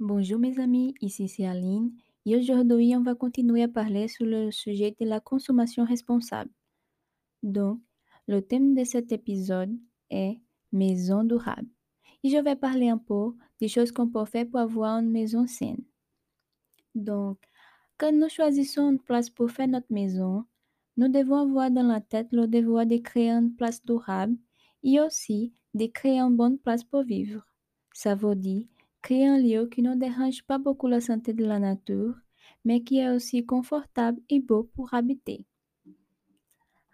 Bonjour mes amis, ici c'est Aline et aujourd'hui on va continuer à parler sur le sujet de la consommation responsable. Donc, le thème de cet épisode est maison durable et je vais parler un peu des choses qu'on peut faire pour avoir une maison saine. Donc, quand nous choisissons une place pour faire notre maison, nous devons avoir dans la tête le devoir de créer une place durable et aussi de créer une bonne place pour vivre. Ça veut dire créer un lieu qui ne dérange pas beaucoup la santé de la nature, mais qui est aussi confortable et beau pour habiter.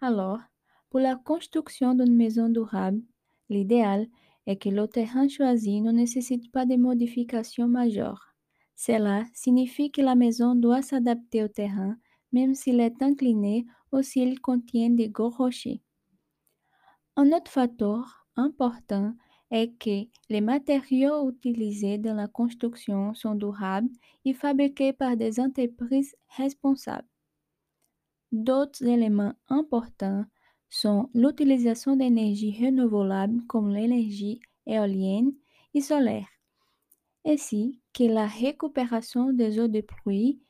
Alors, pour la construction d'une maison durable, l'idéal est que le terrain choisi ne nécessite pas de modifications majeures. Cela signifie que la maison doit s'adapter au terrain, même s'il est incliné ou s'il contient des gros rochers. Un autre facteur important est que les matériaux utilisés dans la construction sont durables et fabriqués par des entreprises responsables. D'autres éléments importants sont l'utilisation d'énergie renouvelable comme l'énergie éolienne et solaire, ainsi que la récupération des eaux de pluie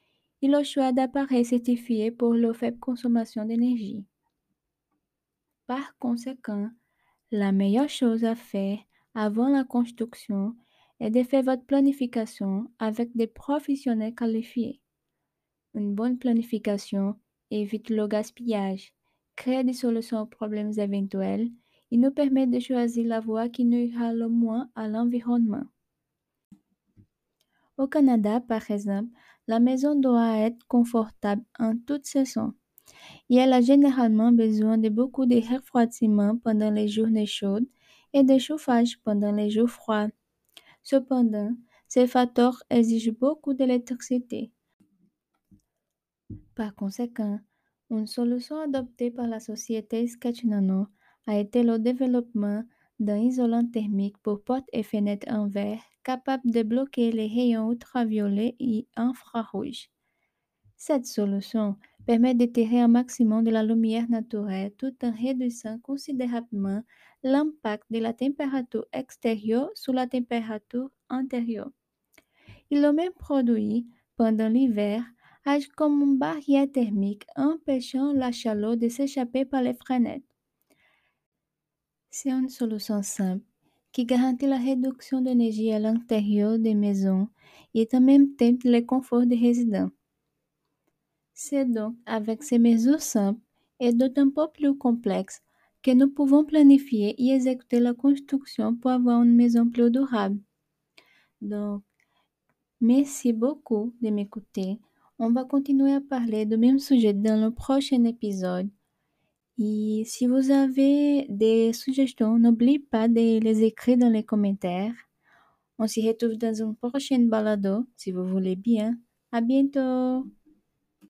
et le choix d'appareils certifiés pour leur faible consommation d'énergie. Par conséquent, la meilleure chose à faire avant la construction est de faire votre planification avec des professionnels qualifiés. Une bonne planification évite le gaspillage, crée des solutions aux problèmes éventuels et nous permet de choisir la voie qui nuira le moins à l'environnement. Au Canada, par exemple, la maison doit être confortable en toute saison et elle a généralement besoin de beaucoup de refroidissement pendant les journées chaudes et de chauffage pendant les jours froids. Cependant, ces facteurs exigent beaucoup d'électricité. Par conséquent, une solution adoptée par la société Sketch Nano a été le développement d'un isolant thermique pour portes et fenêtres en verre capable de bloquer les rayons ultraviolets et infrarouges. Cette solution permet d'étirer un maximum de la lumière naturelle tout en réduisant considérablement l'impact de la température extérieure sur la température intérieure. Et le même produit, pendant l'hiver, agit comme une barrière thermique empêchant la chaleur de s'échapper par les fenêtres. C'est une solution simple qui garantit la réduction d'énergie à l'intérieur des maisons et en même temps le confort des résidents. C'est donc avec ces mesures simples et d'autant plus complexes que nous pouvons planifier et exécuter la construction pour avoir une maison plus durable. Donc, merci beaucoup de m'écouter. On va continuer à parler du même sujet dans le prochain épisode. Et si vous avez des suggestions, n'oubliez pas de les écrire dans les commentaires. On se retrouve dans une prochaine balado, si vous voulez bien. À bientôt!